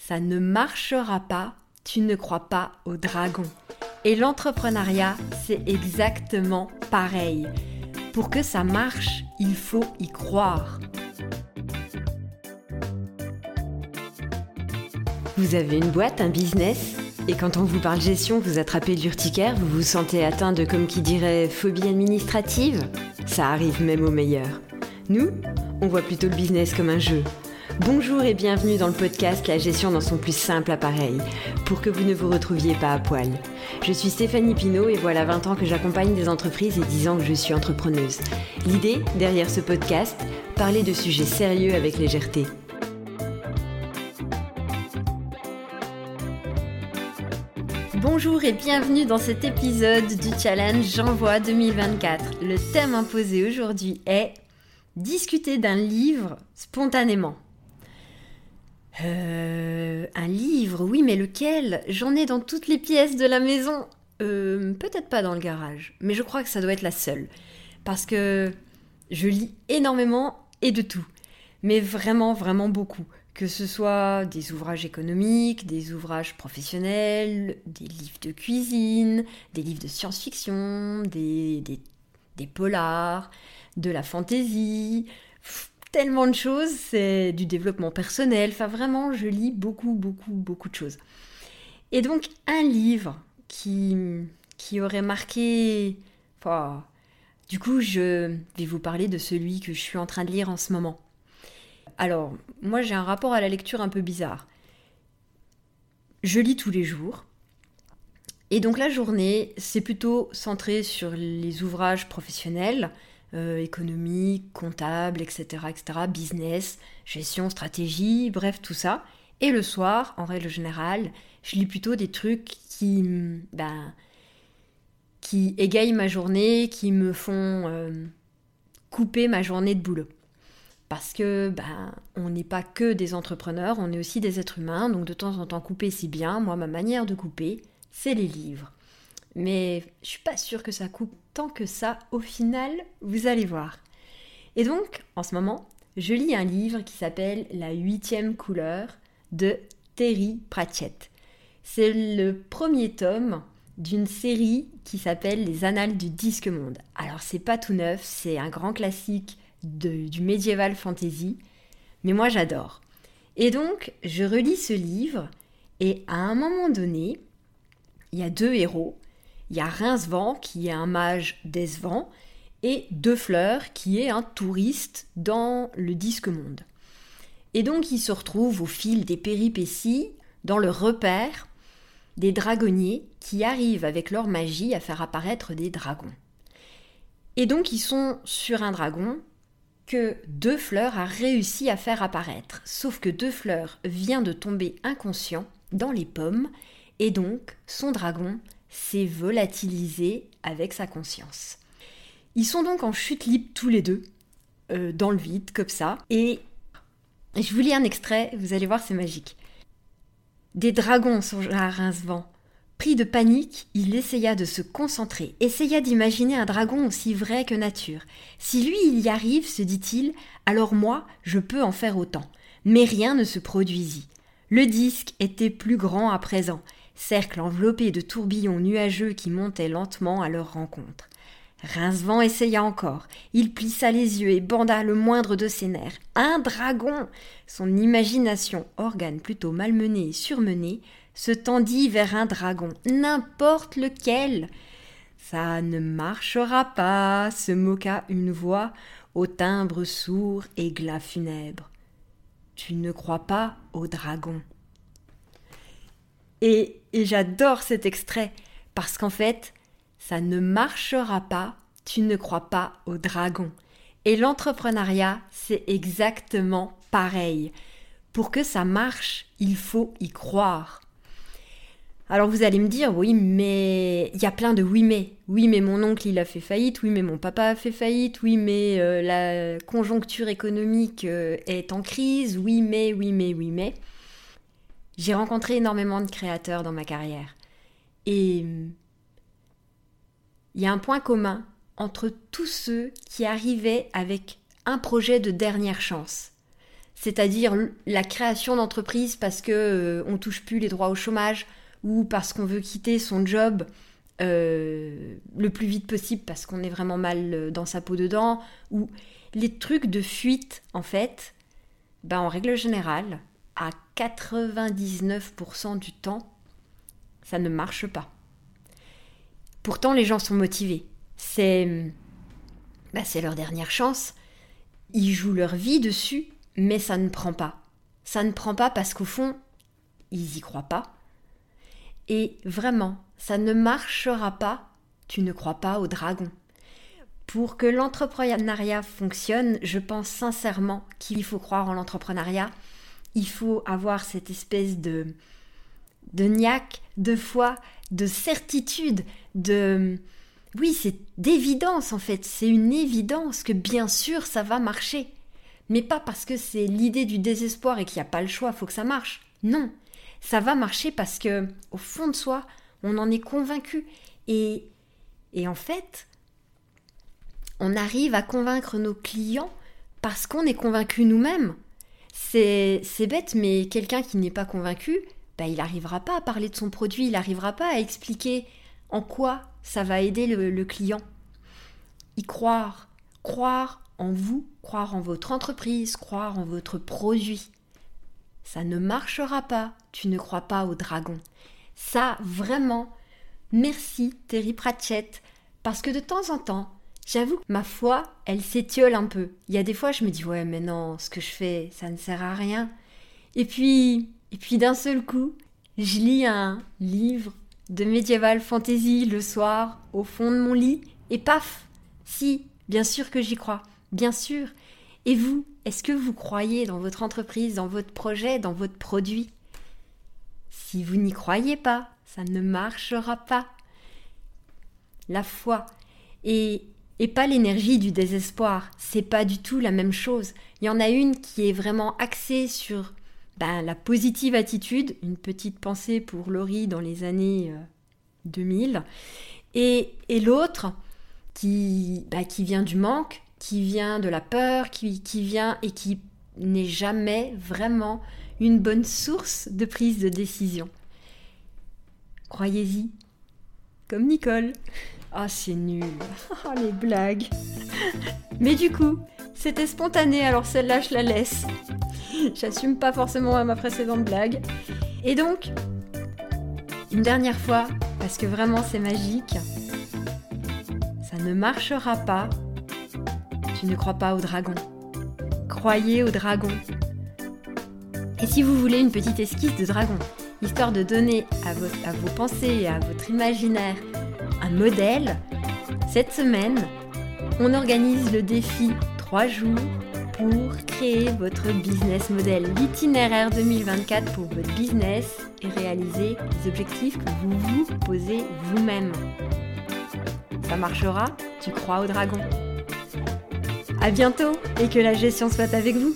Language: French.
ça ne marchera pas, tu ne crois pas au dragon. Et l'entrepreneuriat, c'est exactement pareil. Pour que ça marche, il faut y croire. Vous avez une boîte, un business? Et quand on vous parle gestion, vous attrapez l'urticaire, vous vous sentez atteint de, comme qui dirait, phobie administrative? Ça arrive même aux meilleurs. Nous, on voit plutôt le business comme un jeu. Bonjour et bienvenue dans le podcast La gestion dans son plus simple appareil, pour que vous ne vous retrouviez pas à poil. Je suis Stéphanie Pinault et voilà 20 ans que j'accompagne des entreprises et 10 ans que je suis entrepreneuse. L'idée, derrière ce podcast, parler de sujets sérieux avec légèreté. Bonjour et bienvenue dans cet épisode du challenge J'envoie 2024. Le thème imposé aujourd'hui est discuter d'un livre spontanément. Euh, un livre, oui, mais lequel? J'en ai dans toutes les pièces de la maison. Euh, Peut-être pas dans le garage, mais je crois que ça doit être la seule. Parce que je lis énormément et de tout. Mais vraiment, vraiment beaucoup que ce soit des ouvrages économiques, des ouvrages professionnels, des livres de cuisine, des livres de science-fiction, des, des, polars, de la fantaisie, tellement de choses, c'est du développement personnel, enfin vraiment, je lis beaucoup, beaucoup, beaucoup de choses. Et donc, un livre qui, qui aurait marqué... Du coup, je vais vous parler de celui que je suis en train de lire en ce moment. Alors, moi j'ai un rapport à la lecture un peu bizarre. Je lis tous les jours. Et donc la journée, c'est plutôt centré sur les ouvrages professionnels, euh, économiques, comptables, etc., etc., business, gestion, stratégie, bref, tout ça. Et le soir, en règle générale, je lis plutôt des trucs qui, ben, égayent ma journée, qui me font euh, couper ma journée de boulot parce que ben, on n'est pas que des entrepreneurs, on est aussi des êtres humains, donc de temps en temps couper si bien. Moi, ma manière de couper, c'est les livres. Mais je suis pas sûre que ça coupe tant que ça au final, vous allez voir. Et donc, en ce moment, je lis un livre qui s'appelle La huitième couleur de Terry Pratchett. C'est le premier tome d'une série qui s'appelle Les Annales du Disque Monde. Alors c'est pas tout neuf, c'est un grand classique du médiéval fantasy, mais moi j'adore. Et donc, je relis ce livre, et à un moment donné, il y a deux héros. Il y a Rincevent, qui est un mage d'Esvent, et Deux Fleurs, qui est un touriste dans le disque monde. Et donc, ils se retrouvent au fil des péripéties dans le repère des dragonniers qui arrivent avec leur magie à faire apparaître des dragons. Et donc, ils sont sur un dragon que Deux Fleurs a réussi à faire apparaître. Sauf que Deux Fleurs vient de tomber inconscient dans les pommes et donc son dragon s'est volatilisé avec sa conscience. Ils sont donc en chute libre tous les deux, euh, dans le vide, comme ça. Et je vous lis un extrait, vous allez voir, c'est magique. Des dragons sont à Rincevent, Pris de panique, il essaya de se concentrer, essaya d'imaginer un dragon aussi vrai que nature. Si lui il y arrive, se dit-il, alors moi je peux en faire autant. Mais rien ne se produisit. Le disque était plus grand à présent, cercle enveloppé de tourbillons nuageux qui montaient lentement à leur rencontre. Rincevent essaya encore. Il plissa les yeux et banda le moindre de ses nerfs. Un dragon Son imagination, organe plutôt malmené et surmené, se tendit vers un dragon, n'importe lequel. Ça ne marchera pas, se moqua une voix au timbre sourd et glas funèbre. Tu ne crois pas au dragon. Et, j'adore cet extrait parce qu'en fait, ça ne marchera pas, tu ne crois pas au dragon. Et l'entrepreneuriat, c'est exactement pareil. Pour que ça marche, il faut y croire. Alors vous allez me dire, oui, mais il y a plein de oui, mais. Oui, mais mon oncle, il a fait faillite. Oui, mais mon papa a fait faillite. Oui, mais euh, la conjoncture économique euh, est en crise. Oui, mais, oui, mais, oui, mais. J'ai rencontré énormément de créateurs dans ma carrière. Et il y a un point commun entre tous ceux qui arrivaient avec un projet de dernière chance. c'est-à-dire la création d'entreprise parce que euh, on touche plus les droits au chômage ou parce qu'on veut quitter son job euh, le plus vite possible parce qu'on est vraiment mal euh, dans sa peau dedans, ou les trucs de fuite, en fait, ben en règle générale, 99% du temps, ça ne marche pas. Pourtant, les gens sont motivés. C'est ben c'est leur dernière chance. Ils jouent leur vie dessus, mais ça ne prend pas. Ça ne prend pas parce qu'au fond, ils y croient pas. Et vraiment, ça ne marchera pas, tu ne crois pas au dragon. Pour que l'entrepreneuriat fonctionne, je pense sincèrement qu'il faut croire en l'entrepreneuriat. Il faut avoir cette espèce de de niaque, de foi, de certitude, de oui, c'est d'évidence en fait, c'est une évidence que bien sûr ça va marcher. Mais pas parce que c'est l'idée du désespoir et qu'il n'y a pas le choix, faut que ça marche. Non, ça va marcher parce que, au fond de soi, on en est convaincu. Et, et en fait, on arrive à convaincre nos clients parce qu'on est convaincu nous-mêmes. C'est, bête, mais quelqu'un qui n'est pas convaincu, bah, il n'arrivera pas à parler de son produit, il n'arrivera pas à expliquer en quoi ça va aider le, le client. Y croire, croire en vous, croire en votre entreprise, croire en votre produit. Ça ne marchera pas, tu ne crois pas au dragon. Ça, vraiment, merci Terry Pratchett, parce que de temps en temps, j'avoue ma foi, elle s'étiole un peu. Il y a des fois, je me dis, ouais, mais non, ce que je fais, ça ne sert à rien. Et puis, et puis d'un seul coup, je lis un livre de médiéval fantasy le soir, au fond de mon lit, et paf Si, bien sûr que j'y crois, bien sûr. Et vous, est-ce que vous croyez dans votre entreprise, dans votre projet, dans votre produit? Si vous n'y croyez pas, ça ne marchera pas. La foi et, et pas l'énergie du désespoir, c'est pas du tout la même chose. Il y en a une qui est vraiment axée sur ben, la positive attitude, une petite pensée pour Laurie dans les années 2000, euh, et, et l'autre qui, ben, qui vient du manque, qui vient de la peur, qui, qui vient et qui n'est jamais vraiment une bonne source de prise de décision. Croyez-y. Comme Nicole. Ah, c'est nul. Ah, les blagues. Mais du coup, c'était spontané, alors celle-là, je la laisse. J'assume pas forcément ma précédente blague. Et donc, une dernière fois, parce que vraiment c'est magique, ça ne marchera pas tu ne crois pas au dragon. Croyez au dragon. Et si vous voulez une petite esquisse de dragon, histoire de donner à, vos pensées à votre imaginaire modèle, cette semaine, on organise le défi 3 jours pour créer votre business model, l'itinéraire 2024 pour votre business et réaliser les objectifs que vous vous posez vous-même. Ça marchera Tu crois au dragon à bientôt et que la gestion soit avec vous.